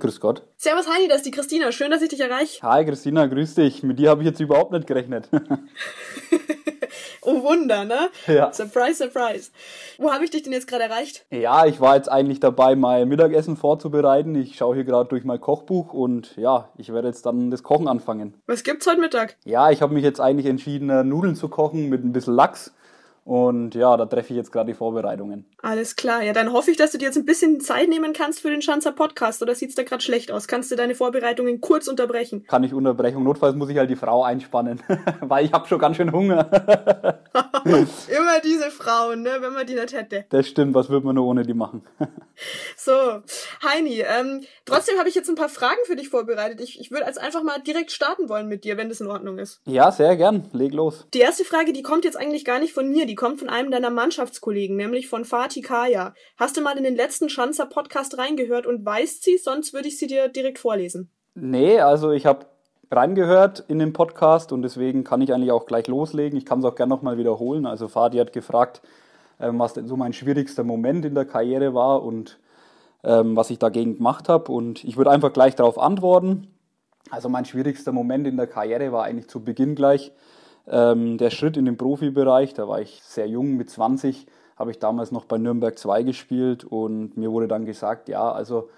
Grüß Gott. Servus Heini, das ist die Christina. Schön, dass ich dich erreiche. Hi Christina, grüß dich. Mit dir habe ich jetzt überhaupt nicht gerechnet. oh Wunder, ne? Ja. Surprise, surprise. Wo habe ich dich denn jetzt gerade erreicht? ja, ich war jetzt eigentlich dabei, mein Mittagessen vorzubereiten. Ich schaue hier gerade durch mein Kochbuch und ja, ich werde jetzt dann das Kochen anfangen. Was gibt's heute Mittag? Ja, ich habe mich jetzt eigentlich entschieden, äh, Nudeln zu kochen mit ein bisschen Lachs. Und ja, da treffe ich jetzt gerade die Vorbereitungen. Alles klar. Ja, dann hoffe ich, dass du dir jetzt ein bisschen Zeit nehmen kannst für den Schanzer Podcast. Oder sieht's da gerade schlecht aus? Kannst du deine Vorbereitungen kurz unterbrechen? Kann ich Unterbrechung. Notfalls muss ich halt die Frau einspannen, weil ich habe schon ganz schön Hunger. Immer diese Frauen, ne? Wenn man die nicht hätte. das stimmt, was würde man nur ohne die machen? So, Heini, ähm, trotzdem habe ich jetzt ein paar Fragen für dich vorbereitet. Ich, ich würde als einfach mal direkt starten wollen mit dir, wenn das in Ordnung ist. ja, sehr gern. Leg los. Die erste Frage, die kommt jetzt eigentlich gar nicht von mir, die kommt von einem deiner Mannschaftskollegen, nämlich von Fatih Kaya. Hast du mal in den letzten Schanzer Podcast reingehört und weißt sie, sonst würde ich sie dir direkt vorlesen. Nee, also ich habe reingehört in den Podcast und deswegen kann ich eigentlich auch gleich loslegen. Ich kann es auch gerne nochmal wiederholen. Also Fadi hat gefragt, ähm, was denn so mein schwierigster Moment in der Karriere war und ähm, was ich dagegen gemacht habe. Und ich würde einfach gleich darauf antworten. Also mein schwierigster Moment in der Karriere war eigentlich zu Beginn gleich ähm, der Schritt in den Profibereich. Da war ich sehr jung, mit 20 habe ich damals noch bei Nürnberg 2 gespielt und mir wurde dann gesagt, ja, also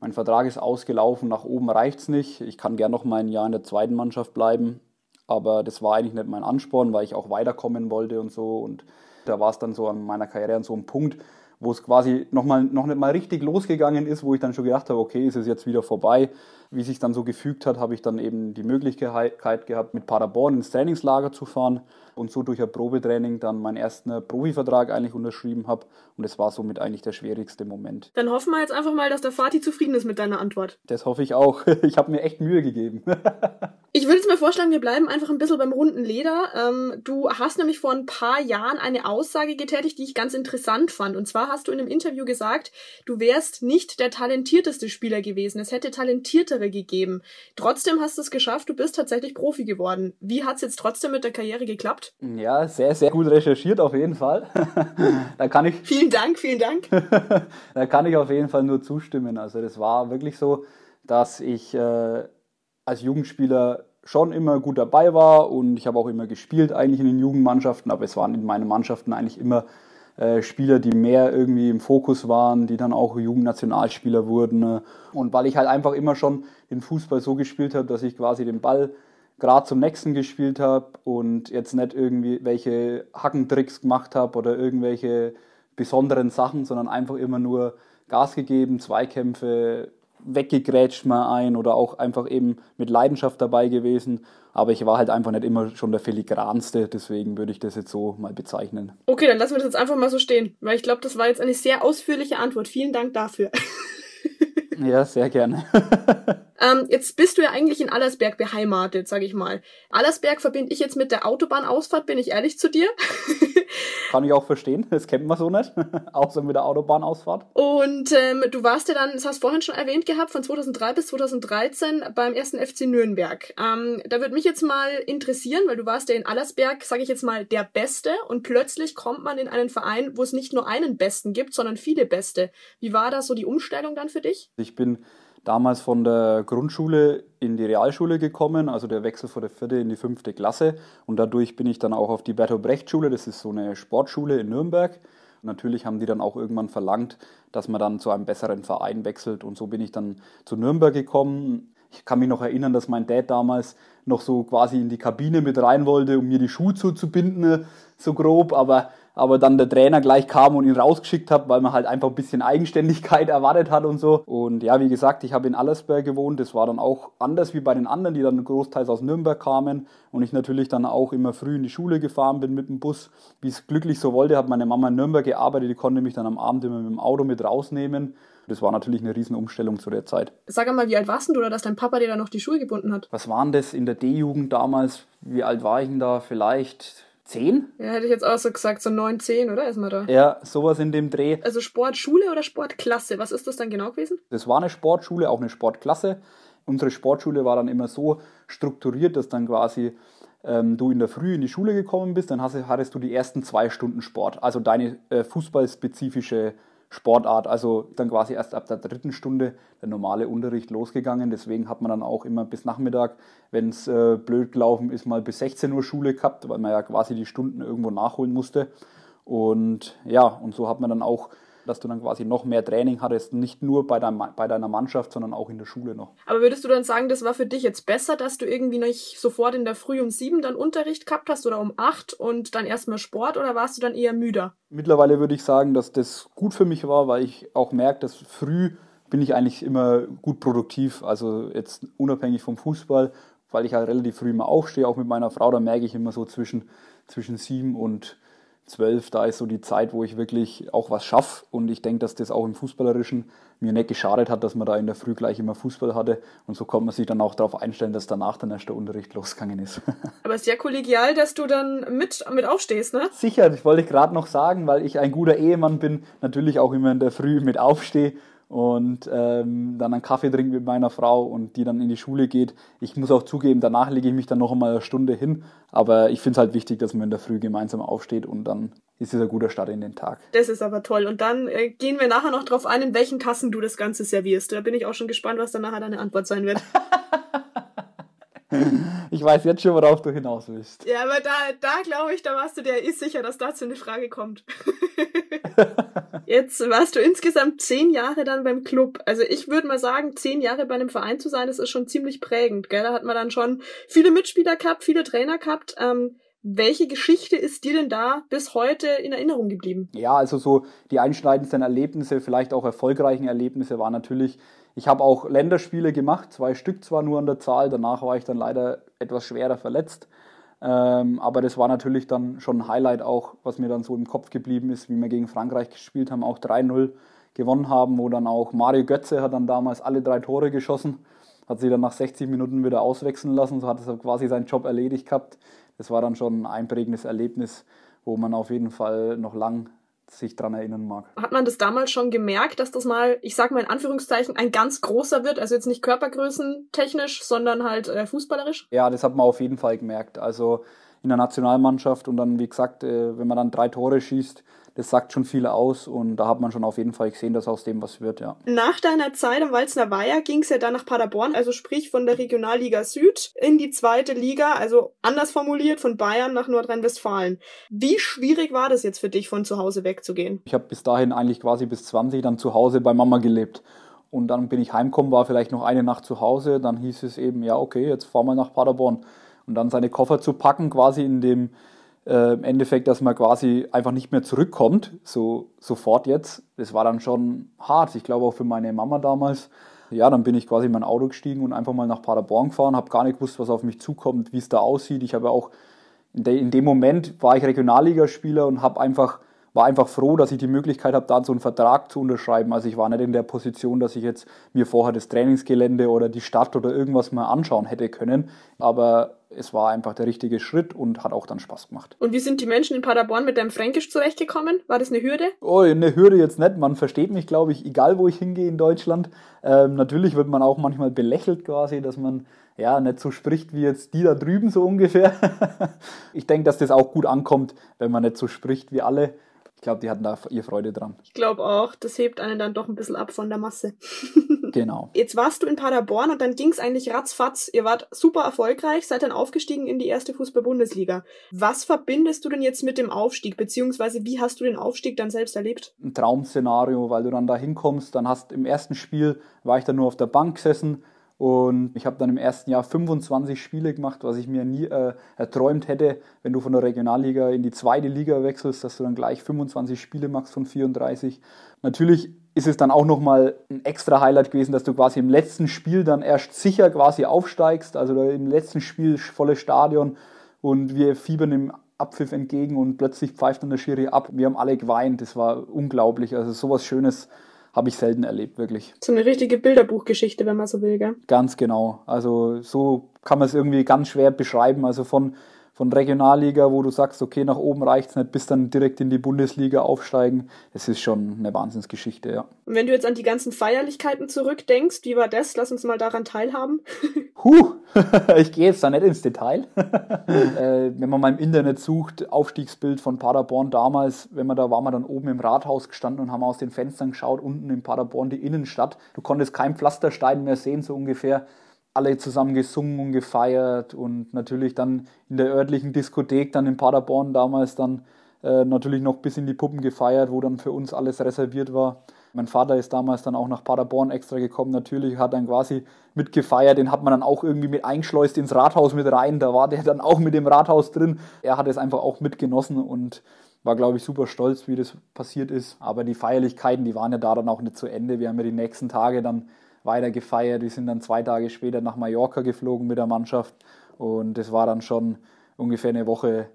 mein Vertrag ist ausgelaufen, nach oben reicht's nicht. Ich kann gern noch mal ein Jahr in der zweiten Mannschaft bleiben, aber das war eigentlich nicht mein Ansporn, weil ich auch weiterkommen wollte und so. Und da war es dann so an meiner Karriere an so einem Punkt, wo es quasi noch, mal, noch nicht mal richtig losgegangen ist, wo ich dann schon gedacht habe, okay, ist es jetzt wieder vorbei. Wie sich dann so gefügt hat, habe ich dann eben die Möglichkeit gehabt, mit Paderborn ins Trainingslager zu fahren und so durch ein Probetraining dann meinen ersten Profivertrag eigentlich unterschrieben habe. Und das war somit eigentlich der schwierigste Moment. Dann hoffen wir jetzt einfach mal, dass der Fatih zufrieden ist mit deiner Antwort. Das hoffe ich auch. Ich habe mir echt Mühe gegeben. Ich würde jetzt mal vorschlagen, wir bleiben einfach ein bisschen beim runden Leder. Ähm, du hast nämlich vor ein paar Jahren eine Aussage getätigt, die ich ganz interessant fand. Und zwar hast du in einem Interview gesagt, du wärst nicht der talentierteste Spieler gewesen. Es hätte talentiertere gegeben. Trotzdem hast du es geschafft, du bist tatsächlich Profi geworden. Wie hat es jetzt trotzdem mit der Karriere geklappt? Ja, sehr, sehr gut recherchiert auf jeden Fall. da kann ich Vielen Dank, vielen Dank. da kann ich auf jeden Fall nur zustimmen. Also das war wirklich so, dass ich äh, als Jugendspieler schon immer gut dabei war und ich habe auch immer gespielt eigentlich in den Jugendmannschaften, aber es waren in meinen Mannschaften eigentlich immer äh, Spieler, die mehr irgendwie im Fokus waren, die dann auch Jugendnationalspieler wurden. Und weil ich halt einfach immer schon den Fußball so gespielt habe, dass ich quasi den Ball gerade zum nächsten gespielt habe und jetzt nicht irgendwie welche Hackentricks gemacht habe oder irgendwelche besonderen Sachen, sondern einfach immer nur Gas gegeben, Zweikämpfe, weggegrätscht mal ein oder auch einfach eben mit Leidenschaft dabei gewesen. Aber ich war halt einfach nicht immer schon der filigranste, deswegen würde ich das jetzt so mal bezeichnen. Okay, dann lassen wir das jetzt einfach mal so stehen, weil ich glaube, das war jetzt eine sehr ausführliche Antwort. Vielen Dank dafür. Ja, sehr gerne. Ähm, jetzt bist du ja eigentlich in Allersberg beheimatet, sag ich mal. Allersberg verbinde ich jetzt mit der Autobahnausfahrt, bin ich ehrlich zu dir. Kann ich auch verstehen, das kennt man so nicht, außer mit der Autobahnausfahrt. Und ähm, du warst ja dann, das hast du vorhin schon erwähnt gehabt, von 2003 bis 2013 beim ersten FC Nürnberg. Ähm, da würde mich jetzt mal interessieren, weil du warst ja in Allersberg, sage ich jetzt mal, der Beste und plötzlich kommt man in einen Verein, wo es nicht nur einen Besten gibt, sondern viele Beste. Wie war das so die Umstellung dann für dich? Ich bin damals von der Grundschule in die Realschule gekommen, also der Wechsel von der vierte in die fünfte Klasse. Und dadurch bin ich dann auch auf die Bertolt Brecht Schule, das ist so eine Sportschule in Nürnberg. Natürlich haben die dann auch irgendwann verlangt, dass man dann zu einem besseren Verein wechselt. Und so bin ich dann zu Nürnberg gekommen. Ich kann mich noch erinnern, dass mein Dad damals noch so quasi in die Kabine mit rein wollte, um mir die Schuhe zuzubinden, so grob. Aber, aber dann der Trainer gleich kam und ihn rausgeschickt hat, weil man halt einfach ein bisschen Eigenständigkeit erwartet hat und so. Und ja, wie gesagt, ich habe in Allersberg gewohnt. Das war dann auch anders wie bei den anderen, die dann großteils aus Nürnberg kamen. Und ich natürlich dann auch immer früh in die Schule gefahren bin mit dem Bus. Wie es glücklich so wollte, hat meine Mama in Nürnberg gearbeitet. Die konnte mich dann am Abend immer mit dem Auto mit rausnehmen. Das war natürlich eine Riesenumstellung zu der Zeit. Sag einmal, wie alt warst du oder dass dein Papa dir da noch die Schuhe gebunden hat? Was waren das in der D-Jugend damals? Wie alt war ich denn da? Vielleicht zehn? Ja, hätte ich jetzt auch so gesagt, so neun, zehn, oder? Ist man da? Ja, sowas in dem Dreh. Also Sportschule oder Sportklasse? Was ist das dann genau gewesen? Das war eine Sportschule, auch eine Sportklasse. Unsere Sportschule war dann immer so strukturiert, dass dann quasi ähm, du in der Früh in die Schule gekommen bist, dann hast, hattest du die ersten zwei Stunden Sport, also deine äh, fußballspezifische Sportart. Also dann quasi erst ab der dritten Stunde der normale Unterricht losgegangen. Deswegen hat man dann auch immer bis Nachmittag, wenn es äh, blöd gelaufen ist, mal bis 16 Uhr Schule gehabt, weil man ja quasi die Stunden irgendwo nachholen musste. Und ja, und so hat man dann auch dass du dann quasi noch mehr Training hattest, nicht nur bei, dein, bei deiner Mannschaft, sondern auch in der Schule noch. Aber würdest du dann sagen, das war für dich jetzt besser, dass du irgendwie nicht sofort in der Früh um sieben dann Unterricht gehabt hast oder um acht und dann erstmal Sport oder warst du dann eher müder? Mittlerweile würde ich sagen, dass das gut für mich war, weil ich auch merke, dass früh bin ich eigentlich immer gut produktiv. Also jetzt unabhängig vom Fußball, weil ich halt relativ früh immer aufstehe, auch mit meiner Frau, da merke ich immer so zwischen, zwischen sieben und zwölf, da ist so die Zeit, wo ich wirklich auch was schaffe. Und ich denke, dass das auch im Fußballerischen mir nicht geschadet hat, dass man da in der Früh gleich immer Fußball hatte. Und so konnte man sich dann auch darauf einstellen, dass danach dann erst der Unterricht losgegangen ist. Aber sehr kollegial, dass du dann mit, mit aufstehst, ne? Sicher, das wollte ich gerade noch sagen, weil ich ein guter Ehemann bin, natürlich auch immer in der Früh mit aufstehe und ähm, dann einen Kaffee trinke mit meiner Frau und die dann in die Schule geht. Ich muss auch zugeben, danach lege ich mich dann noch einmal eine Stunde hin, aber ich finde es halt wichtig, dass man in der Früh gemeinsam aufsteht und dann ist es ein guter Start in den Tag. Das ist aber toll. Und dann äh, gehen wir nachher noch drauf ein, in welchen Tassen du das Ganze servierst. Da bin ich auch schon gespannt, was dann nachher deine Antwort sein wird. Ich weiß jetzt schon, worauf du hinaus willst. Ja, aber da, da glaube ich, da warst du dir ist sicher, dass dazu eine Frage kommt. jetzt warst du insgesamt zehn Jahre dann beim Club. Also ich würde mal sagen, zehn Jahre bei einem Verein zu sein, das ist schon ziemlich prägend. Gell? Da hat man dann schon viele Mitspieler gehabt, viele Trainer gehabt. Ähm, welche Geschichte ist dir denn da bis heute in Erinnerung geblieben? Ja, also so die einschneidendsten Erlebnisse, vielleicht auch erfolgreichen Erlebnisse, war natürlich ich habe auch Länderspiele gemacht, zwei Stück zwar nur an der Zahl, danach war ich dann leider etwas schwerer verletzt. Ähm, aber das war natürlich dann schon ein Highlight auch, was mir dann so im Kopf geblieben ist, wie wir gegen Frankreich gespielt haben, auch 3-0 gewonnen haben, wo dann auch Mario Götze hat dann damals alle drei Tore geschossen, hat sie dann nach 60 Minuten wieder auswechseln lassen, so hat er quasi seinen Job erledigt gehabt. Das war dann schon ein einprägendes Erlebnis, wo man auf jeden Fall noch lang sich daran erinnern mag. Hat man das damals schon gemerkt, dass das mal, ich sag mal in Anführungszeichen, ein ganz großer wird? Also jetzt nicht körpergrößentechnisch, sondern halt äh, fußballerisch? Ja, das hat man auf jeden Fall gemerkt. Also in der Nationalmannschaft und dann, wie gesagt, äh, wenn man dann drei Tore schießt, das sagt schon viel aus und da hat man schon auf jeden Fall gesehen, dass aus dem was wird, ja. Nach deiner Zeit am Walzner Weiher ging es ja dann nach Paderborn, also sprich von der Regionalliga Süd in die zweite Liga, also anders formuliert von Bayern nach Nordrhein-Westfalen. Wie schwierig war das jetzt für dich, von zu Hause wegzugehen? Ich habe bis dahin eigentlich quasi bis 20 dann zu Hause bei Mama gelebt. Und dann bin ich heimgekommen, war vielleicht noch eine Nacht zu Hause. Dann hieß es eben, ja, okay, jetzt fahren wir nach Paderborn. Und dann seine Koffer zu packen, quasi in dem äh, im Endeffekt, dass man quasi einfach nicht mehr zurückkommt, so sofort jetzt. Das war dann schon hart. Ich glaube auch für meine Mama damals. Ja, dann bin ich quasi in mein Auto gestiegen und einfach mal nach Paderborn gefahren, habe gar nicht gewusst, was auf mich zukommt, wie es da aussieht. Ich habe auch in, de, in dem Moment war ich Regionalligaspieler und habe einfach war einfach froh, dass ich die Möglichkeit habe, da so einen Vertrag zu unterschreiben. Also ich war nicht in der Position, dass ich jetzt mir vorher das Trainingsgelände oder die Stadt oder irgendwas mal anschauen hätte können. Aber es war einfach der richtige Schritt und hat auch dann Spaß gemacht. Und wie sind die Menschen in Paderborn mit deinem Fränkisch zurechtgekommen? War das eine Hürde? Oh, eine Hürde jetzt nicht. Man versteht mich, glaube ich, egal wo ich hingehe in Deutschland. Ähm, natürlich wird man auch manchmal belächelt quasi, dass man ja nicht so spricht wie jetzt die da drüben so ungefähr. ich denke, dass das auch gut ankommt, wenn man nicht so spricht wie alle. Ich glaube, die hatten da ihr Freude dran. Ich glaube auch, das hebt einen dann doch ein bisschen ab von der Masse. genau. Jetzt warst du in Paderborn und dann ging es eigentlich ratzfatz. Ihr wart super erfolgreich, seid dann aufgestiegen in die erste Fußball-Bundesliga. Was verbindest du denn jetzt mit dem Aufstieg, beziehungsweise wie hast du den Aufstieg dann selbst erlebt? Ein Traum-Szenario, weil du dann da hinkommst, dann hast im ersten Spiel, war ich dann nur auf der Bank gesessen, und ich habe dann im ersten Jahr 25 Spiele gemacht, was ich mir nie äh, erträumt hätte, wenn du von der Regionalliga in die zweite Liga wechselst, dass du dann gleich 25 Spiele machst von 34. Natürlich ist es dann auch nochmal ein extra Highlight gewesen, dass du quasi im letzten Spiel dann erst sicher quasi aufsteigst, also im letzten Spiel volles Stadion und wir fiebern im Abpfiff entgegen und plötzlich pfeift dann der Schiri ab. Wir haben alle geweint, das war unglaublich, also sowas Schönes habe ich selten erlebt, wirklich. So eine richtige Bilderbuchgeschichte, wenn man so will, gell? Ganz genau. Also so kann man es irgendwie ganz schwer beschreiben. Also von von Regionalliga, wo du sagst, okay, nach oben reicht es nicht, bis dann direkt in die Bundesliga aufsteigen. Das ist schon eine Wahnsinnsgeschichte, ja. Und wenn du jetzt an die ganzen Feierlichkeiten zurückdenkst, wie war das? Lass uns mal daran teilhaben. Huh, ich gehe jetzt da nicht ins Detail. äh, wenn man mal im Internet sucht, Aufstiegsbild von Paderborn damals, wenn man da war, man dann oben im Rathaus gestanden und haben aus den Fenstern geschaut, unten in Paderborn die Innenstadt. Du konntest kein Pflasterstein mehr sehen, so ungefähr alle zusammen gesungen und gefeiert und natürlich dann in der örtlichen Diskothek dann in Paderborn damals dann äh, natürlich noch bis in die Puppen gefeiert, wo dann für uns alles reserviert war. Mein Vater ist damals dann auch nach Paderborn extra gekommen, natürlich hat dann quasi mitgefeiert, den hat man dann auch irgendwie mit eingeschleust ins Rathaus mit rein, da war der dann auch mit dem Rathaus drin. Er hat es einfach auch mitgenossen und war, glaube ich, super stolz, wie das passiert ist. Aber die Feierlichkeiten, die waren ja da dann auch nicht zu Ende. Wir haben ja die nächsten Tage dann weiter gefeiert. Wir sind dann zwei Tage später nach Mallorca geflogen mit der Mannschaft und das war dann schon ungefähr eine Woche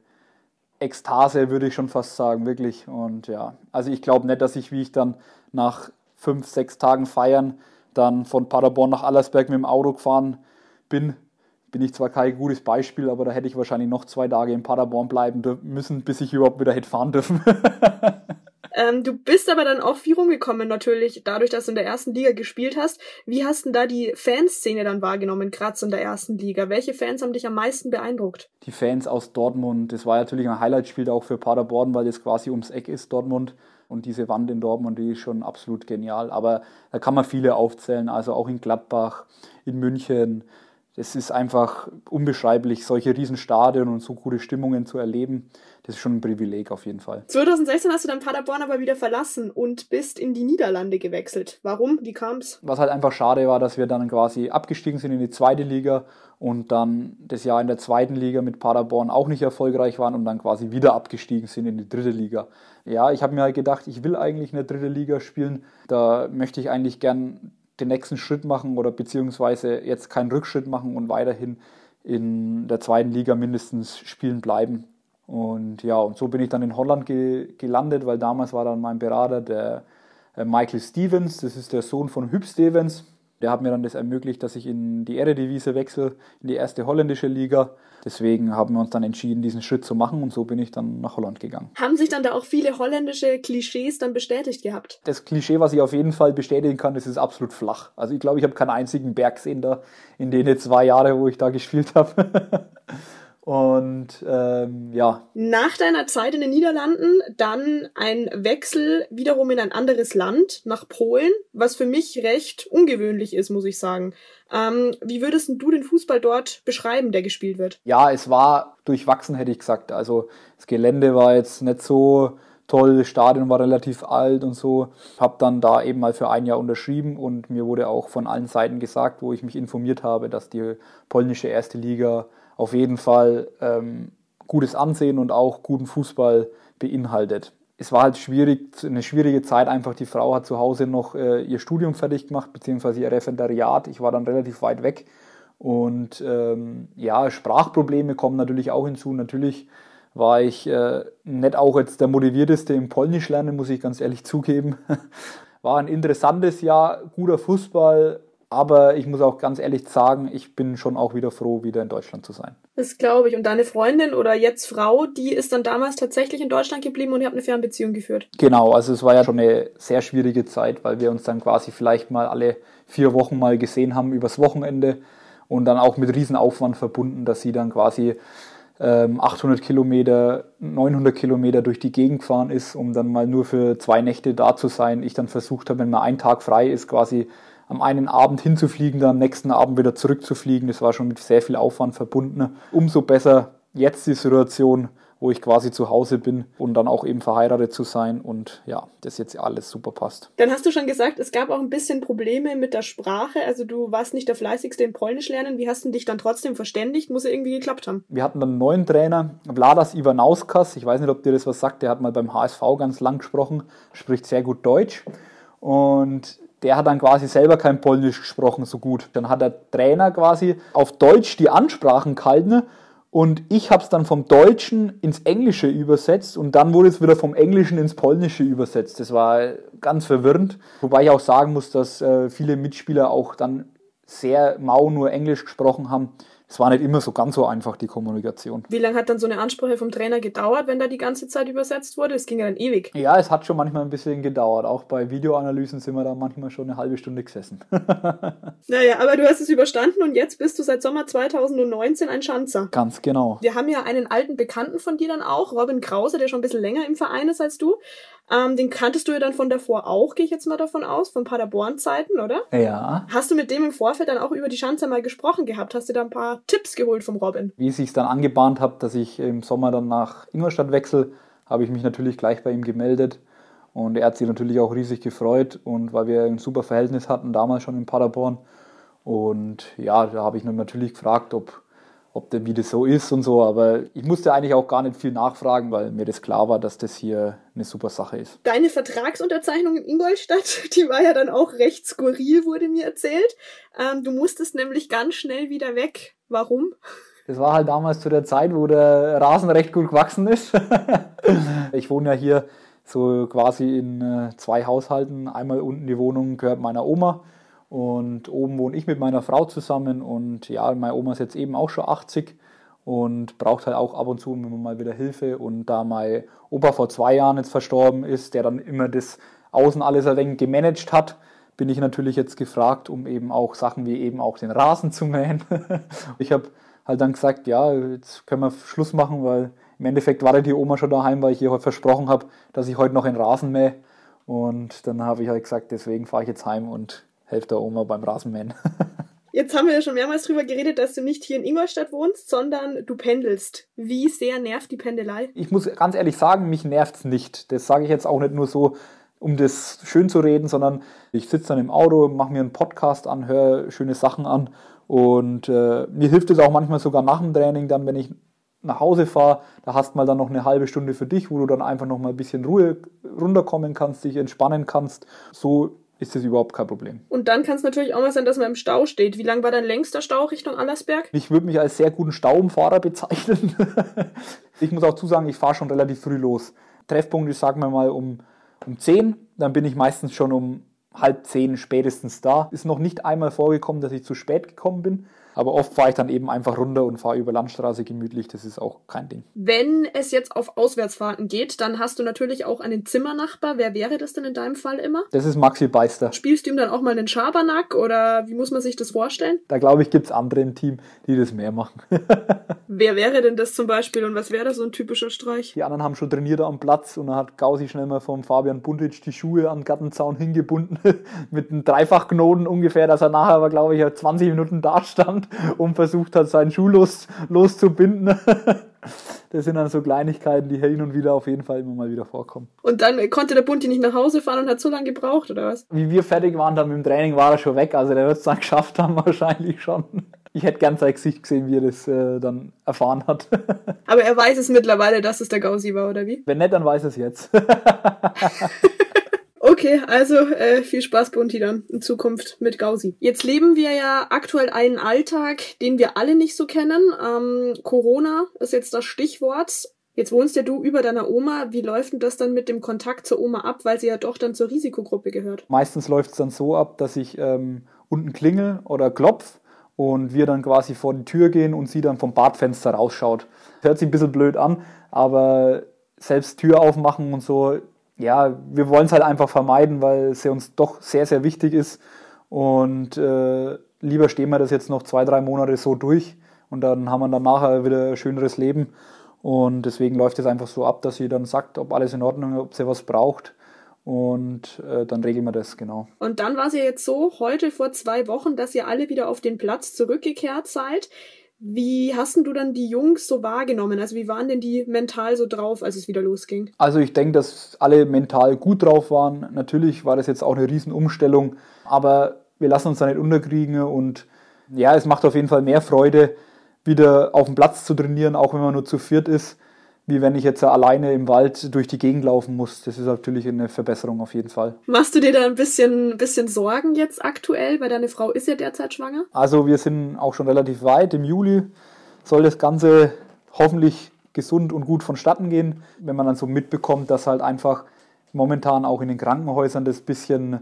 Ekstase, würde ich schon fast sagen, wirklich. Und ja, also ich glaube nicht, dass ich, wie ich dann nach fünf, sechs Tagen feiern, dann von Paderborn nach Allersberg mit dem Auto gefahren bin. Bin ich zwar kein gutes Beispiel, aber da hätte ich wahrscheinlich noch zwei Tage in Paderborn bleiben müssen, bis ich überhaupt wieder hätte fahren dürfen. Ähm, du bist aber dann auch viel rumgekommen, natürlich, dadurch, dass du in der ersten Liga gespielt hast. Wie hast du da die Fanszene dann wahrgenommen, gerade so in der ersten Liga? Welche Fans haben dich am meisten beeindruckt? Die Fans aus Dortmund. Das war natürlich ein Highlightspiel auch für Paderborn, weil das quasi ums Eck ist, Dortmund. Und diese Wand in Dortmund, die ist schon absolut genial. Aber da kann man viele aufzählen, also auch in Gladbach, in München, das ist einfach unbeschreiblich, solche Riesenstadien und so gute Stimmungen zu erleben. Das ist schon ein Privileg auf jeden Fall. 2016 hast du dann Paderborn aber wieder verlassen und bist in die Niederlande gewechselt. Warum? Wie kam's? Was halt einfach schade war, dass wir dann quasi abgestiegen sind in die zweite Liga und dann das Jahr in der zweiten Liga mit Paderborn auch nicht erfolgreich waren und dann quasi wieder abgestiegen sind in die dritte Liga. Ja, ich habe mir halt gedacht, ich will eigentlich eine dritte Liga spielen. Da möchte ich eigentlich gern den nächsten Schritt machen oder beziehungsweise jetzt keinen Rückschritt machen und weiterhin in der zweiten Liga mindestens spielen bleiben. Und ja, und so bin ich dann in Holland ge gelandet, weil damals war dann mein Berater der äh, Michael Stevens, das ist der Sohn von Hüb Stevens. Der hat mir dann das ermöglicht, dass ich in die Eredivisie wechsle, in die erste holländische Liga. Deswegen haben wir uns dann entschieden, diesen Schritt zu machen und so bin ich dann nach Holland gegangen. Haben sich dann da auch viele holländische Klischees dann bestätigt gehabt? Das Klischee, was ich auf jeden Fall bestätigen kann, das ist absolut flach. Also ich glaube, ich habe keinen einzigen Berg gesehen da in den zwei Jahre, wo ich da gespielt habe. Und ähm, ja. Nach deiner Zeit in den Niederlanden dann ein Wechsel wiederum in ein anderes Land, nach Polen, was für mich recht ungewöhnlich ist, muss ich sagen. Ähm, wie würdest du den Fußball dort beschreiben, der gespielt wird? Ja, es war durchwachsen, hätte ich gesagt. Also das Gelände war jetzt nicht so toll, das Stadion war relativ alt und so. Habe dann da eben mal für ein Jahr unterschrieben und mir wurde auch von allen Seiten gesagt, wo ich mich informiert habe, dass die polnische erste Liga auf jeden Fall ähm, gutes Ansehen und auch guten Fußball beinhaltet. Es war halt schwierig, eine schwierige Zeit einfach. Die Frau hat zu Hause noch äh, ihr Studium fertig gemacht, beziehungsweise ihr Referendariat. Ich war dann relativ weit weg. Und ähm, ja, Sprachprobleme kommen natürlich auch hinzu. Natürlich war ich äh, nicht auch jetzt der motivierteste im Polnisch lernen, muss ich ganz ehrlich zugeben. War ein interessantes Jahr, guter Fußball, aber ich muss auch ganz ehrlich sagen, ich bin schon auch wieder froh, wieder in Deutschland zu sein. Das glaube ich. Und deine Freundin oder jetzt Frau, die ist dann damals tatsächlich in Deutschland geblieben und ihr habt eine Fernbeziehung geführt. Genau, also es war ja schon eine sehr schwierige Zeit, weil wir uns dann quasi vielleicht mal alle vier Wochen mal gesehen haben übers Wochenende und dann auch mit Riesenaufwand verbunden, dass sie dann quasi 800 ähm, Kilometer, 900 Kilometer durch die Gegend gefahren ist, um dann mal nur für zwei Nächte da zu sein. Ich dann versucht habe, wenn mal ein Tag frei ist, quasi am einen Abend hinzufliegen, dann am nächsten Abend wieder zurückzufliegen. Das war schon mit sehr viel Aufwand verbunden. Umso besser jetzt die Situation, wo ich quasi zu Hause bin und dann auch eben verheiratet zu sein und ja, das jetzt alles super passt. Dann hast du schon gesagt, es gab auch ein bisschen Probleme mit der Sprache, also du warst nicht der fleißigste im Polnisch lernen. Wie hast du dich dann trotzdem verständigt? Muss ja irgendwie geklappt haben. Wir hatten dann einen neuen Trainer, Vladas Ivanauskas. Ich weiß nicht, ob dir das was sagt. Der hat mal beim HSV ganz lang gesprochen, spricht sehr gut Deutsch und der hat dann quasi selber kein Polnisch gesprochen so gut. Dann hat der Trainer quasi auf Deutsch die Ansprachen gehalten Und ich habe es dann vom Deutschen ins Englische übersetzt und dann wurde es wieder vom Englischen ins Polnische übersetzt. Das war ganz verwirrend. Wobei ich auch sagen muss, dass äh, viele Mitspieler auch dann sehr mau nur Englisch gesprochen haben es war nicht immer so ganz so einfach, die Kommunikation. Wie lange hat dann so eine Ansprache vom Trainer gedauert, wenn da die ganze Zeit übersetzt wurde? Es ging ja dann ewig. Ja, es hat schon manchmal ein bisschen gedauert. Auch bei Videoanalysen sind wir da manchmal schon eine halbe Stunde gesessen. naja, aber du hast es überstanden und jetzt bist du seit Sommer 2019 ein Schanzer. Ganz genau. Wir haben ja einen alten Bekannten von dir dann auch, Robin Krause, der schon ein bisschen länger im Verein ist als du. Ähm, den kanntest du ja dann von davor auch, gehe ich jetzt mal davon aus, von Paderborn-Zeiten, oder? Ja. Hast du mit dem im Vorfeld dann auch über die Schanze mal gesprochen gehabt? Hast du da ein paar Tipps geholt vom Robin? Wie es sich dann angebahnt hat, dass ich im Sommer dann nach Ingolstadt wechsle, habe ich mich natürlich gleich bei ihm gemeldet. Und er hat sich natürlich auch riesig gefreut und weil wir ein super Verhältnis hatten, damals schon in Paderborn. Und ja, da habe ich natürlich gefragt, ob ob der, wie das so ist und so. Aber ich musste eigentlich auch gar nicht viel nachfragen, weil mir das klar war, dass das hier eine super Sache ist. Deine Vertragsunterzeichnung in Ingolstadt, die war ja dann auch recht skurril, wurde mir erzählt. Ähm, du musstest nämlich ganz schnell wieder weg. Warum? Das war halt damals zu der Zeit, wo der Rasen recht gut gewachsen ist. ich wohne ja hier so quasi in äh, zwei Haushalten. Einmal unten die Wohnung gehört meiner Oma und oben wohne ich mit meiner Frau zusammen und ja, meine Oma ist jetzt eben auch schon 80 und braucht halt auch ab und zu immer mal wieder Hilfe. Und da mein Opa vor zwei Jahren jetzt verstorben ist, der dann immer das Außen alles ein wenig gemanagt hat, bin ich natürlich jetzt gefragt, um eben auch Sachen wie eben auch den Rasen zu mähen. ich habe halt dann gesagt, ja, jetzt können wir Schluss machen, weil im Endeffekt war die Oma schon daheim, weil ich ihr heute versprochen habe, dass ich heute noch den Rasen mähe. Und dann habe ich halt gesagt, deswegen fahre ich jetzt heim und helfe der Oma beim Rasenmähen. Jetzt haben wir ja schon mehrmals drüber geredet, dass du nicht hier in Ingolstadt wohnst, sondern du pendelst. Wie sehr nervt die Pendelei? Ich muss ganz ehrlich sagen, mich nervt es nicht. Das sage ich jetzt auch nicht nur so, um das schön zu reden, sondern ich sitze dann im Auto, mache mir einen Podcast an, höre schöne Sachen an und äh, mir hilft es auch manchmal sogar nach dem Training dann, wenn ich nach Hause fahre, da hast du mal dann noch eine halbe Stunde für dich, wo du dann einfach noch mal ein bisschen Ruhe runterkommen kannst, dich entspannen kannst. So ist das überhaupt kein Problem. Und dann kann es natürlich auch mal sein, dass man im Stau steht. Wie lang war dein längster Stau Richtung Allersberg? Ich würde mich als sehr guten Staumfahrer bezeichnen. ich muss auch zusagen, ich fahre schon relativ früh los. Treffpunkt ist, sagen wir mal, um, um 10. Dann bin ich meistens schon um halb zehn spätestens da. Ist noch nicht einmal vorgekommen, dass ich zu spät gekommen bin. Aber oft fahre ich dann eben einfach runter und fahre über Landstraße gemütlich. Das ist auch kein Ding. Wenn es jetzt auf Auswärtsfahrten geht, dann hast du natürlich auch einen Zimmernachbar. Wer wäre das denn in deinem Fall immer? Das ist Maxi Beister. Spielst du ihm dann auch mal einen Schabernack oder wie muss man sich das vorstellen? Da glaube ich, gibt es andere im Team, die das mehr machen. Wer wäre denn das zum Beispiel und was wäre da so ein typischer Streich? Die anderen haben schon trainiert am Platz und dann hat Gausi schnell mal vom Fabian Buntic die Schuhe an den Gartenzaun hingebunden mit einem Dreifachknoten ungefähr, dass er nachher aber, glaube ich, 20 Minuten da stand und versucht hat, seinen Schuh los, loszubinden. Das sind dann so Kleinigkeiten, die hin und wieder auf jeden Fall immer mal wieder vorkommen. Und dann konnte der Bunti nicht nach Hause fahren und hat so lange gebraucht, oder was? Wie wir fertig waren dann mit dem Training, war er schon weg. Also der wird es dann geschafft haben wahrscheinlich schon. Ich hätte gern sein Gesicht gesehen, wie er das äh, dann erfahren hat. Aber er weiß es mittlerweile, dass es der Gausi war, oder wie? Wenn nicht, dann weiß es jetzt. Okay, also äh, viel Spaß, Bunti, dann in Zukunft mit Gausi. Jetzt leben wir ja aktuell einen Alltag, den wir alle nicht so kennen. Ähm, Corona ist jetzt das Stichwort. Jetzt wohnst ja du über deiner Oma. Wie läuft denn das dann mit dem Kontakt zur Oma ab, weil sie ja doch dann zur Risikogruppe gehört? Meistens läuft es dann so ab, dass ich ähm, unten klingel oder klopf und wir dann quasi vor die Tür gehen und sie dann vom Badfenster rausschaut. Hört sich ein bisschen blöd an, aber selbst Tür aufmachen und so ja, wir wollen es halt einfach vermeiden, weil es ja uns doch sehr, sehr wichtig ist. Und äh, lieber stehen wir das jetzt noch zwei, drei Monate so durch und dann haben wir dann nachher wieder ein schöneres Leben. Und deswegen läuft es einfach so ab, dass sie dann sagt, ob alles in Ordnung ist, ob sie was braucht. Und äh, dann regeln wir das, genau. Und dann war es ja jetzt so, heute vor zwei Wochen, dass ihr alle wieder auf den Platz zurückgekehrt seid. Wie hast du dann die Jungs so wahrgenommen? Also wie waren denn die mental so drauf, als es wieder losging? Also ich denke, dass alle mental gut drauf waren. Natürlich war das jetzt auch eine Riesenumstellung, aber wir lassen uns da nicht unterkriegen und ja, es macht auf jeden Fall mehr Freude, wieder auf dem Platz zu trainieren, auch wenn man nur zu viert ist wie wenn ich jetzt alleine im Wald durch die Gegend laufen muss. Das ist natürlich eine Verbesserung auf jeden Fall. Machst du dir da ein bisschen, bisschen Sorgen jetzt aktuell, weil deine Frau ist ja derzeit schwanger? Also wir sind auch schon relativ weit. Im Juli soll das Ganze hoffentlich gesund und gut vonstatten gehen, wenn man dann so mitbekommt, dass halt einfach momentan auch in den Krankenhäusern das bisschen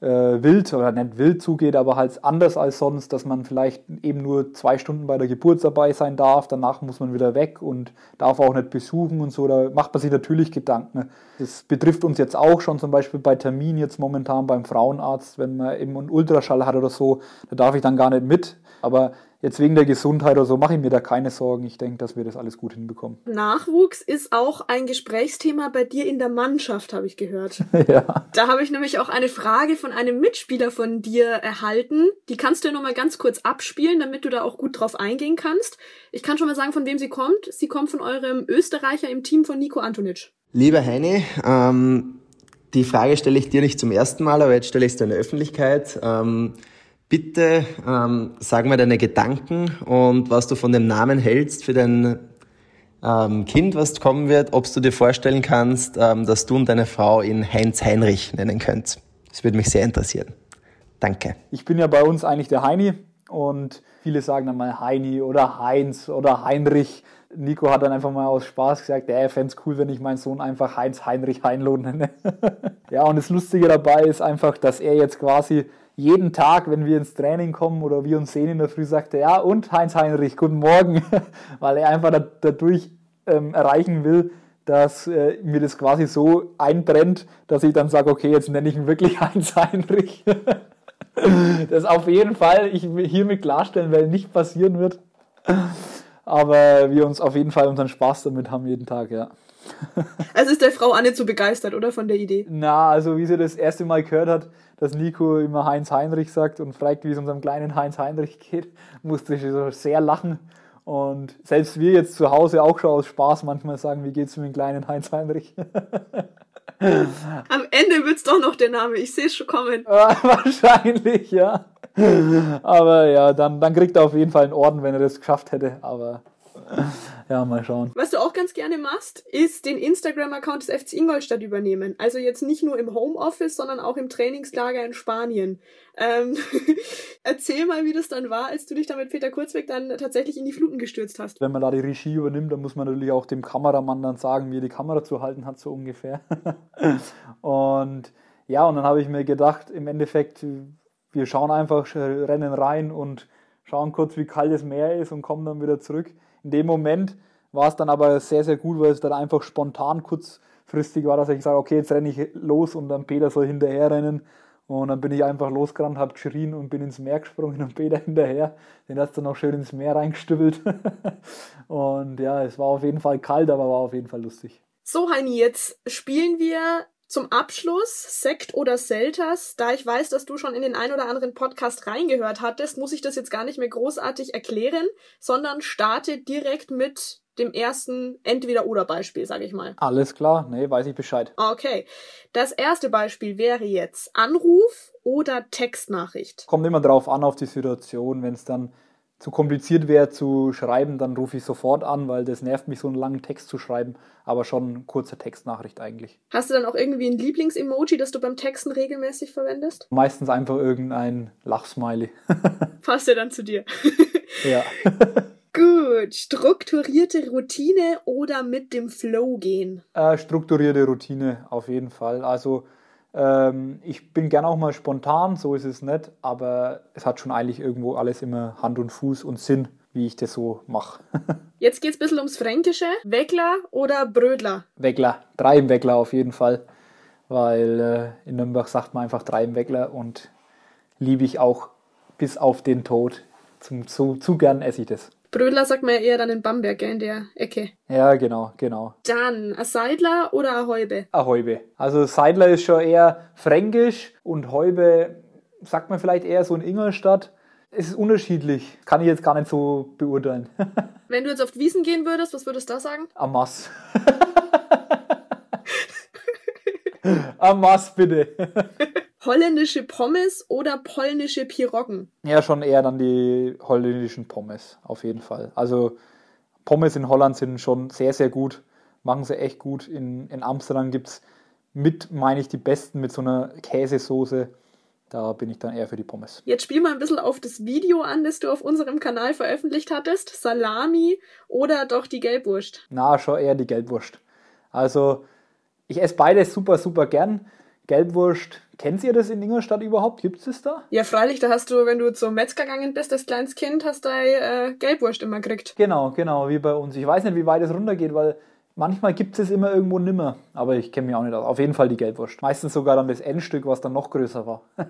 wild oder nicht wild zugeht, aber halt anders als sonst, dass man vielleicht eben nur zwei Stunden bei der Geburt dabei sein darf, danach muss man wieder weg und darf auch nicht besuchen und so, da macht man sich natürlich Gedanken. Das betrifft uns jetzt auch schon zum Beispiel bei Termin jetzt momentan beim Frauenarzt, wenn man eben einen Ultraschall hat oder so, da darf ich dann gar nicht mit, aber jetzt wegen der Gesundheit oder so mache ich mir da keine Sorgen. Ich denke, dass wir das alles gut hinbekommen. Nachwuchs ist auch ein Gesprächsthema bei dir in der Mannschaft, habe ich gehört. ja. Da habe ich nämlich auch eine Frage von einem Mitspieler von dir erhalten. Die kannst du ja nochmal ganz kurz abspielen, damit du da auch gut drauf eingehen kannst. Ich kann schon mal sagen, von wem sie kommt. Sie kommt von eurem Österreicher im Team von Nico Antonic. Lieber Heini, ähm, die Frage stelle ich dir nicht zum ersten Mal, aber jetzt stelle ich es dir in der Öffentlichkeit. Ähm, Bitte ähm, sag mir deine Gedanken und was du von dem Namen hältst für dein ähm, Kind, was kommen wird, ob du dir vorstellen kannst, ähm, dass du und deine Frau ihn Heinz Heinrich nennen könnt. Das würde mich sehr interessieren. Danke. Ich bin ja bei uns eigentlich der Heini und viele sagen dann mal Heini oder Heinz oder Heinrich. Nico hat dann einfach mal aus Spaß gesagt, er fände es cool, wenn ich meinen Sohn einfach Heinz Heinrich Heinlohn nenne. ja, und das Lustige dabei ist einfach, dass er jetzt quasi jeden Tag, wenn wir ins Training kommen oder wir uns sehen in der Früh, sagt er, ja, und Heinz Heinrich, guten Morgen, weil er einfach dadurch ähm, erreichen will, dass äh, mir das quasi so einbrennt, dass ich dann sage, okay, jetzt nenne ich ihn wirklich Heinz Heinrich. das auf jeden Fall ich hiermit klarstellen, weil nicht passieren wird. Aber wir uns auf jeden Fall unseren Spaß damit haben jeden Tag, ja. Also ist der Frau auch nicht so begeistert, oder, von der Idee? Na, also wie sie das erste Mal gehört hat, dass Nico immer Heinz Heinrich sagt und fragt, wie es unserem kleinen Heinz Heinrich geht, musste ich so sehr lachen. Und selbst wir jetzt zu Hause auch schon aus Spaß manchmal sagen, wie geht's mit dem kleinen Heinz Heinrich? Am Ende wird's doch noch der Name, ich sehe es schon kommen. Wahrscheinlich, ja. Aber ja, dann, dann kriegt er auf jeden Fall einen Orden, wenn er das geschafft hätte. Aber ja, mal schauen. Was du auch ganz gerne machst, ist den Instagram-Account des FC Ingolstadt übernehmen. Also jetzt nicht nur im Homeoffice, sondern auch im Trainingslager in Spanien. Ähm, erzähl mal, wie das dann war, als du dich da mit Peter Kurzweg dann tatsächlich in die Fluten gestürzt hast. Wenn man da die Regie übernimmt, dann muss man natürlich auch dem Kameramann dann sagen, wie er die Kamera zu halten hat, so ungefähr. und ja, und dann habe ich mir gedacht, im Endeffekt, wir schauen einfach, rennen rein und schauen kurz, wie kalt das Meer ist und kommen dann wieder zurück. In dem Moment war es dann aber sehr, sehr gut, weil es dann einfach spontan kurzfristig war, dass ich sage, okay, jetzt renne ich los und dann Peter soll hinterher rennen. Und dann bin ich einfach losgerannt, habe geschrien und bin ins Meer gesprungen und Peter hinterher. Den hat dann auch schön ins Meer reingestübbelt. und ja, es war auf jeden Fall kalt, aber war auf jeden Fall lustig. So, Heini, jetzt spielen wir zum Abschluss, Sekt oder Selters, da ich weiß, dass du schon in den ein oder anderen Podcast reingehört hattest, muss ich das jetzt gar nicht mehr großartig erklären, sondern starte direkt mit dem ersten Entweder-Oder-Beispiel, sage ich mal. Alles klar, nee, weiß ich Bescheid. Okay. Das erste Beispiel wäre jetzt Anruf oder Textnachricht. Kommt immer drauf an, auf die Situation. Wenn es dann zu kompliziert wäre zu schreiben, dann rufe ich sofort an, weil das nervt mich, so einen langen Text zu schreiben. Aber schon kurze Textnachricht eigentlich. Hast du dann auch irgendwie ein Lieblings-Emoji, das du beim Texten regelmäßig verwendest? Meistens einfach irgendein Lachsmiley. Passt ja dann zu dir. ja. Gut, strukturierte Routine oder mit dem Flow gehen? Äh, strukturierte Routine auf jeden Fall. Also ähm, ich bin gern auch mal spontan, so ist es nicht, aber es hat schon eigentlich irgendwo alles immer Hand und Fuß und Sinn, wie ich das so mache. Jetzt geht es ein bisschen ums Fränkische. Weckler oder Brödler? Weckler, drei im Weckler auf jeden Fall, weil äh, in Nürnberg sagt man einfach drei im Weckler und liebe ich auch bis auf den Tod. Zum, zu, zu gern esse ich das. Brödler sagt man ja eher dann in Bamberg, in der Ecke. Ja, genau, genau. Dann, ein Seidler oder ein Häube? Ein Häube. Also Seidler ist schon eher fränkisch und Häube sagt man vielleicht eher so in Ingolstadt. Es ist unterschiedlich. Kann ich jetzt gar nicht so beurteilen. Wenn du jetzt auf die Wiesen gehen würdest, was würdest du da sagen? Amas. Amas, bitte. Holländische Pommes oder polnische Piroggen? Ja, schon eher dann die holländischen Pommes, auf jeden Fall. Also Pommes in Holland sind schon sehr, sehr gut. Machen sie echt gut. In, in Amsterdam gibt es mit, meine ich, die besten mit so einer Käsesoße. Da bin ich dann eher für die Pommes. Jetzt spiel mal ein bisschen auf das Video an, das du auf unserem Kanal veröffentlicht hattest. Salami oder doch die Gelbwurst? Na, schon eher die Gelbwurst. Also, ich esse beides super, super gern. Gelbwurst, kennt ihr das in Ingolstadt überhaupt? Gibt es da? Ja, freilich, da hast du, wenn du zum Metzger gegangen bist, als kleines Kind, hast du äh, Gelbwurst immer gekriegt. Genau, genau, wie bei uns. Ich weiß nicht, wie weit es runtergeht, weil Manchmal gibt es immer irgendwo nimmer, aber ich kenne mich auch nicht aus. Auf jeden Fall die Gelbwurst. Meistens sogar dann das Endstück, was dann noch größer war.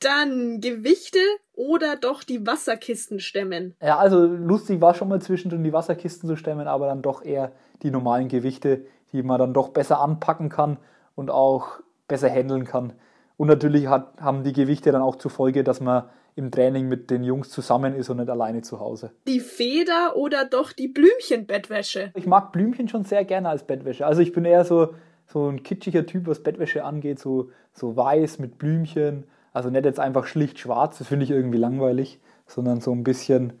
dann Gewichte oder doch die Wasserkisten stemmen? Ja, also lustig war schon mal zwischendrin die Wasserkisten zu stemmen, aber dann doch eher die normalen Gewichte, die man dann doch besser anpacken kann und auch besser handeln kann. Und natürlich hat, haben die Gewichte dann auch zur Folge, dass man im Training mit den Jungs zusammen ist und nicht alleine zu Hause. Die Feder oder doch die Blümchenbettwäsche? Ich mag Blümchen schon sehr gerne als Bettwäsche. Also ich bin eher so, so ein kitschiger Typ, was Bettwäsche angeht, so, so weiß mit Blümchen. Also nicht jetzt einfach schlicht schwarz, das finde ich irgendwie langweilig, sondern so ein bisschen,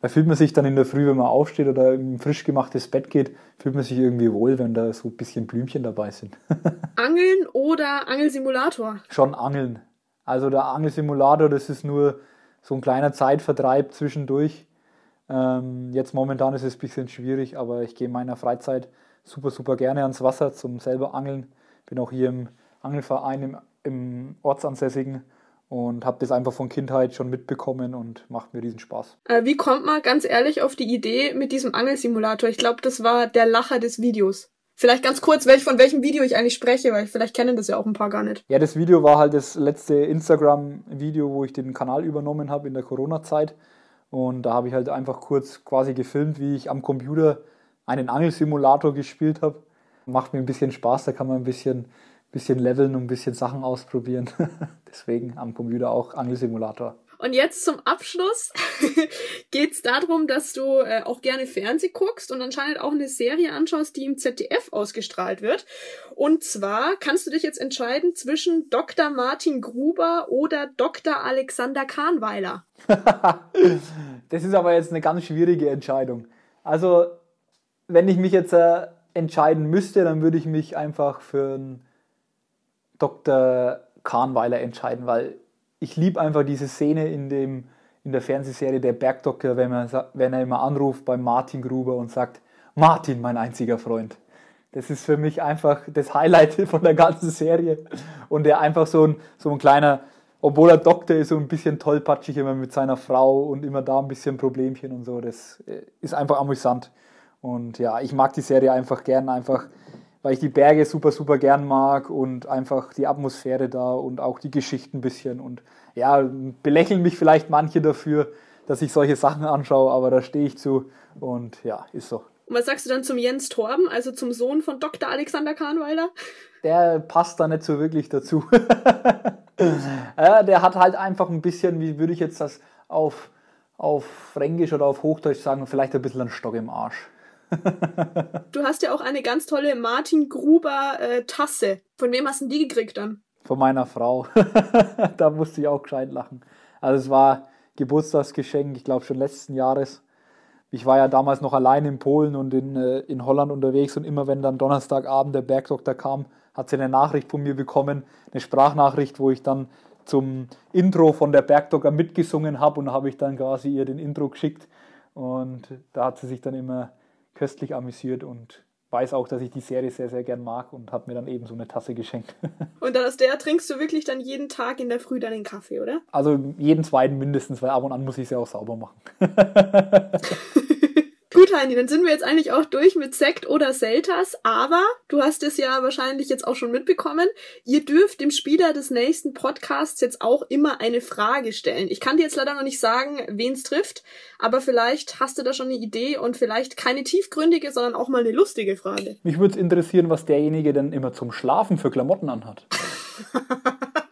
da fühlt man sich dann in der Früh, wenn man aufsteht oder in ein frisch gemachtes Bett geht, fühlt man sich irgendwie wohl, wenn da so ein bisschen Blümchen dabei sind. Angeln oder Angelsimulator? Schon Angeln. Also der Angelsimulator, das ist nur so ein kleiner Zeitvertreib zwischendurch. Ähm, jetzt momentan ist es ein bisschen schwierig, aber ich gehe in meiner Freizeit super, super gerne ans Wasser zum selber Angeln. Bin auch hier im Angelverein im, im Ortsansässigen und habe das einfach von Kindheit schon mitbekommen und macht mir diesen Spaß. Äh, wie kommt man ganz ehrlich auf die Idee mit diesem Angelsimulator? Ich glaube, das war der Lacher des Videos. Vielleicht ganz kurz, welch, von welchem Video ich eigentlich spreche, weil vielleicht kennen das ja auch ein paar gar nicht. Ja, das Video war halt das letzte Instagram-Video, wo ich den Kanal übernommen habe in der Corona-Zeit. Und da habe ich halt einfach kurz quasi gefilmt, wie ich am Computer einen Angelsimulator gespielt habe. Macht mir ein bisschen Spaß, da kann man ein bisschen, bisschen leveln und ein bisschen Sachen ausprobieren. Deswegen am Computer auch Angelsimulator. Und jetzt zum Abschluss geht es darum, dass du äh, auch gerne Fernseh guckst und anscheinend auch eine Serie anschaust, die im ZDF ausgestrahlt wird. Und zwar kannst du dich jetzt entscheiden zwischen Dr. Martin Gruber oder Dr. Alexander Kahnweiler. das ist aber jetzt eine ganz schwierige Entscheidung. Also, wenn ich mich jetzt äh, entscheiden müsste, dann würde ich mich einfach für einen Dr. Kahnweiler entscheiden, weil ich liebe einfach diese Szene in, dem, in der Fernsehserie Der Bergdoktor, wenn, man, wenn er immer anruft bei Martin Gruber und sagt, Martin, mein einziger Freund. Das ist für mich einfach das Highlight von der ganzen Serie. Und er einfach so ein, so ein kleiner, obwohl er Doktor ist, so ein bisschen tollpatschig immer mit seiner Frau und immer da ein bisschen Problemchen und so. Das äh, ist einfach amüsant. Und ja, ich mag die Serie einfach gern, einfach weil ich die Berge super, super gern mag und einfach die Atmosphäre da und auch die Geschichten ein bisschen. Und ja, belächeln mich vielleicht manche dafür, dass ich solche Sachen anschaue, aber da stehe ich zu und ja, ist so. Und was sagst du dann zum Jens Torben, also zum Sohn von Dr. Alexander Kahnweiler? Der passt da nicht so wirklich dazu. ja, der hat halt einfach ein bisschen, wie würde ich jetzt das auf, auf Fränkisch oder auf Hochdeutsch sagen, vielleicht ein bisschen einen Stock im Arsch du hast ja auch eine ganz tolle Martin Gruber äh, Tasse. Von wem hast du die gekriegt dann? Von meiner Frau. da musste ich auch gescheit lachen. Also es war Geburtstagsgeschenk, ich glaube schon letzten Jahres. Ich war ja damals noch allein in Polen und in, äh, in Holland unterwegs und immer wenn dann Donnerstagabend der Bergdoktor kam, hat sie eine Nachricht von mir bekommen, eine Sprachnachricht, wo ich dann zum Intro von der Bergdoktor mitgesungen habe und habe ich dann quasi ihr den Intro geschickt und da hat sie sich dann immer köstlich amüsiert und weiß auch, dass ich die Serie sehr, sehr gern mag und hat mir dann eben so eine Tasse geschenkt. Und aus der trinkst du wirklich dann jeden Tag in der Früh deinen Kaffee, oder? Also jeden zweiten mindestens, weil ab und an muss ich sie auch sauber machen. Heini, dann sind wir jetzt eigentlich auch durch mit Sekt oder Selters, aber du hast es ja wahrscheinlich jetzt auch schon mitbekommen. Ihr dürft dem Spieler des nächsten Podcasts jetzt auch immer eine Frage stellen. Ich kann dir jetzt leider noch nicht sagen, wen es trifft, aber vielleicht hast du da schon eine Idee und vielleicht keine tiefgründige, sondern auch mal eine lustige Frage. Mich würde es interessieren, was derjenige denn immer zum Schlafen für Klamotten anhat.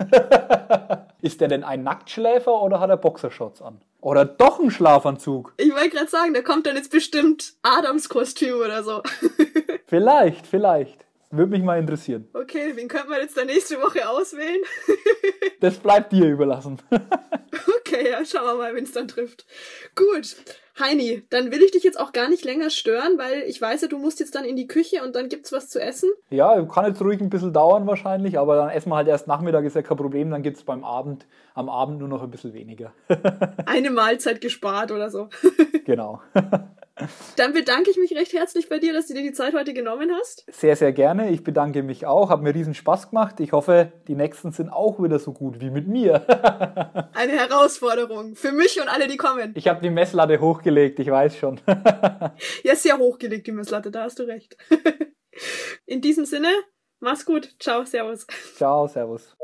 Ist der denn ein Nacktschläfer oder hat er Boxershorts an? Oder doch ein Schlafanzug? Ich wollte gerade sagen, da kommt dann jetzt bestimmt Adams Kostüm oder so. vielleicht, vielleicht. Würde mich mal interessieren. Okay, wen könnte man jetzt da nächste Woche auswählen? das bleibt dir überlassen. okay, ja, schauen wir mal, wenn es dann trifft. Gut. Heini, dann will ich dich jetzt auch gar nicht länger stören, weil ich weiß ja, du musst jetzt dann in die Küche und dann gibt's was zu essen. Ja, kann jetzt ruhig ein bisschen dauern wahrscheinlich, aber dann essen wir halt erst Nachmittag, ist ja kein Problem, dann gibt's beim Abend, am Abend nur noch ein bisschen weniger. Eine Mahlzeit gespart oder so. genau. Dann bedanke ich mich recht herzlich bei dir, dass du dir die Zeit heute genommen hast. Sehr, sehr gerne. Ich bedanke mich auch. Hat mir riesen Spaß gemacht. Ich hoffe, die nächsten sind auch wieder so gut wie mit mir. Eine Herausforderung für mich und alle, die kommen. Ich habe die Messlatte hochgelegt, ich weiß schon. ja, sehr hochgelegt, die Messlatte, da hast du recht. In diesem Sinne, mach's gut. Ciao, Servus. Ciao, Servus.